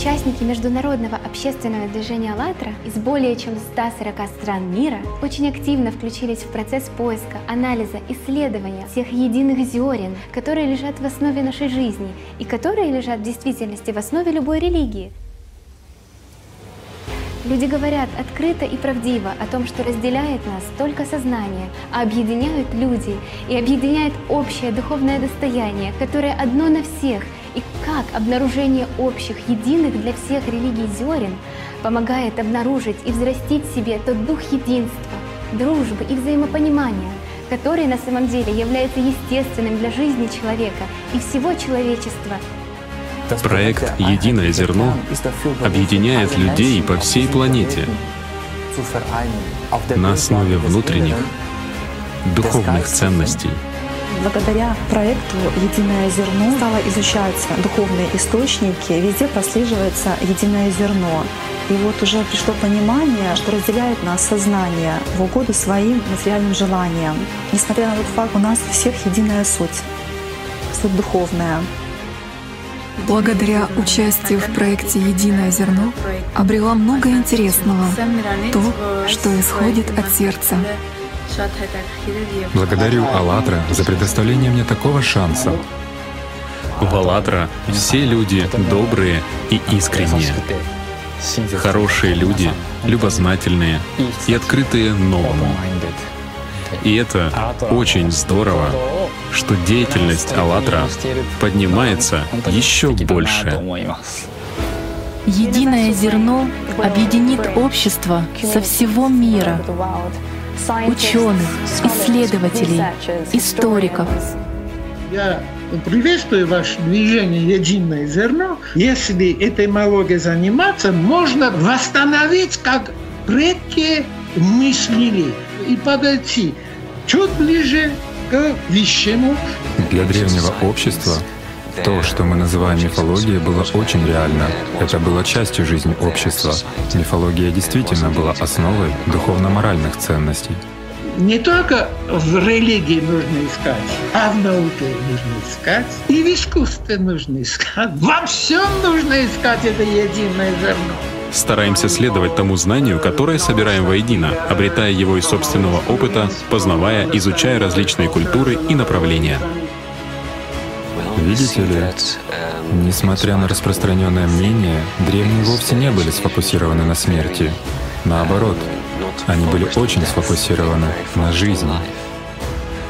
участники международного общественного движения «АЛЛАТРА» из более чем 140 стран мира очень активно включились в процесс поиска, анализа, исследования всех единых зерен, которые лежат в основе нашей жизни и которые лежат в действительности в основе любой религии. Люди говорят открыто и правдиво о том, что разделяет нас только сознание, а объединяют люди и объединяет общее духовное достояние, которое одно на всех, и как обнаружение общих, единых для всех религий зерен помогает обнаружить и взрастить в себе тот дух единства, дружбы и взаимопонимания, который на самом деле является естественным для жизни человека и всего человечества Проект «Единое зерно» объединяет людей по всей планете на основе внутренних духовных ценностей. Благодаря проекту «Единое зерно» стало изучаться духовные источники, везде прослеживается единое зерно. И вот уже пришло понимание, что разделяет нас сознание в угоду своим материальным желаниям. Несмотря на тот факт, у нас у всех единая суть, суть духовная благодаря участию в проекте «Единое зерно» обрела много интересного, то, что исходит от сердца. Благодарю «АЛЛАТРА» за предоставление мне такого шанса. В «АЛЛАТРА» все люди добрые и искренние. Хорошие люди, любознательные и открытые новому. И это очень здорово, что деятельность «АЛЛАТРА» поднимается еще больше. Единое зерно объединит общество со всего мира, ученых, исследователей, историков. Я приветствую ваше движение «Единое зерно». Если этой мологией заниматься, можно восстановить, как предки мыслили, и подойти чуть ближе к вещему. Для древнего общества то, что мы называем мифологией, было очень реально. Это было частью жизни общества. Мифология действительно была основой духовно-моральных ценностей. Не только в религии нужно искать, а в науке нужно искать, и в искусстве нужно искать. Во всем нужно искать это единое зерно. Стараемся следовать тому знанию, которое собираем воедино, обретая его из собственного опыта, познавая, изучая различные культуры и направления. Видите ли, несмотря на распространенное мнение, древние вовсе не были сфокусированы на смерти. Наоборот, они были очень сфокусированы на жизни.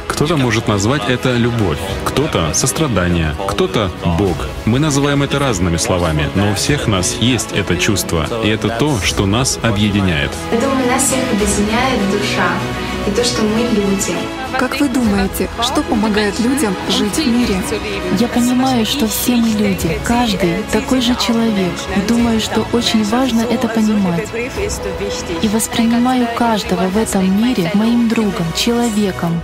Кто-то может назвать это любовь, кто-то сострадание, кто-то Бог. Мы называем это разными словами, но у всех нас есть это чувство, и это то, что нас объединяет. Я думаю, нас всех объединяет душа и то, что мы люди. Как вы думаете, что помогает людям жить в мире? Я понимаю, что все мы люди, каждый такой же человек. И думаю, что очень важно это понимать. И воспринимаю каждого в этом мире моим другом, человеком.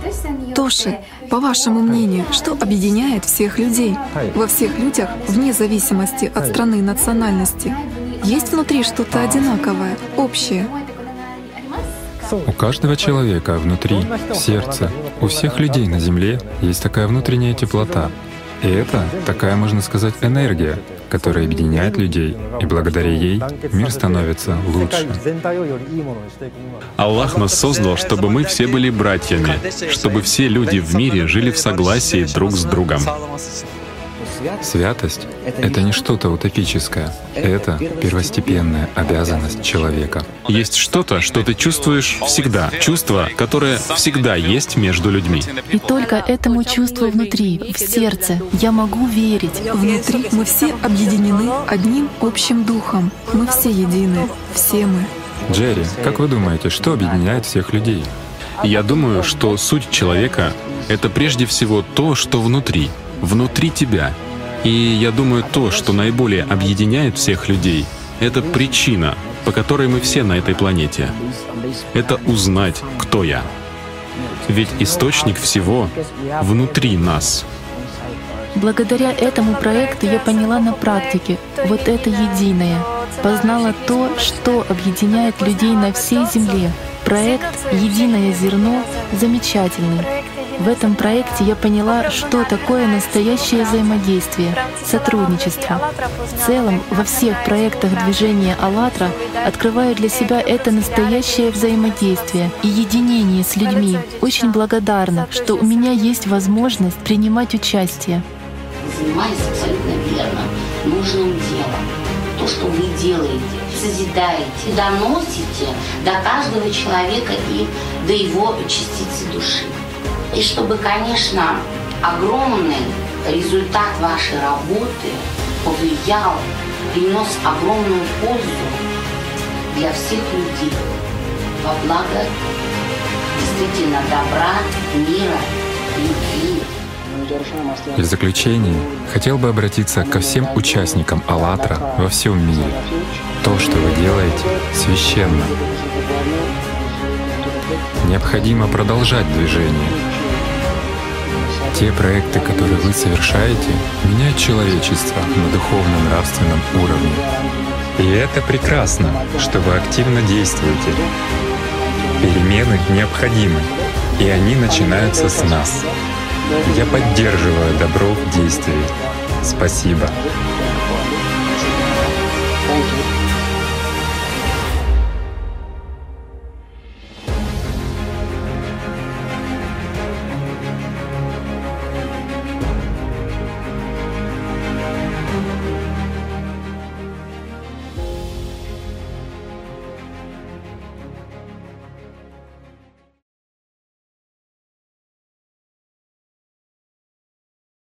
Тоши, по вашему мнению, что объединяет всех людей? Во всех людях, вне зависимости от страны и национальности, есть внутри что-то одинаковое, общее. У каждого человека внутри, в сердце, у всех людей на Земле есть такая внутренняя теплота. И это такая, можно сказать, энергия, которая объединяет людей, и благодаря ей мир становится лучше. Аллах нас создал, чтобы мы все были братьями, чтобы все люди в мире жили в согласии друг с другом. Святость — это не что-то утопическое, это первостепенная обязанность человека. Есть что-то, что ты чувствуешь всегда, чувство, которое всегда есть между людьми. И только этому чувству внутри, в сердце, я могу верить. Внутри мы все объединены одним общим духом. Мы все едины, все мы. Джерри, как вы думаете, что объединяет всех людей? Я думаю, что суть человека — это прежде всего то, что внутри, внутри тебя, и я думаю, то, что наиболее объединяет всех людей, это причина, по которой мы все на этой планете. Это узнать, кто я. Ведь источник всего внутри нас. Благодаря этому проекту я поняла на практике вот это единое, познала то, что объединяет людей на всей Земле. Проект «Единое зерно» замечательный. В этом проекте я поняла, что такое настоящее взаимодействие, сотрудничество. В целом, во всех проектах движения «АЛЛАТРА» открываю для себя это настоящее взаимодействие и единение с людьми. Очень благодарна, что у меня есть возможность принимать участие. Занимались абсолютно верно, нужным делом. То, что вы делаете, созидаете, доносите до каждого человека и до его частицы души. И чтобы, конечно, огромный результат вашей работы повлиял, принес огромную пользу для всех людей во благо действительно добра, мира, любви. И в заключение хотел бы обратиться ко всем участникам «АЛЛАТРА» во всем мире. То, что вы делаете, священно. Необходимо продолжать движение. Те проекты, которые вы совершаете, меняют человечество на духовно-нравственном уровне. И это прекрасно, что вы активно действуете. Перемены необходимы, и они начинаются с нас. Я поддерживаю добро в действии. Спасибо.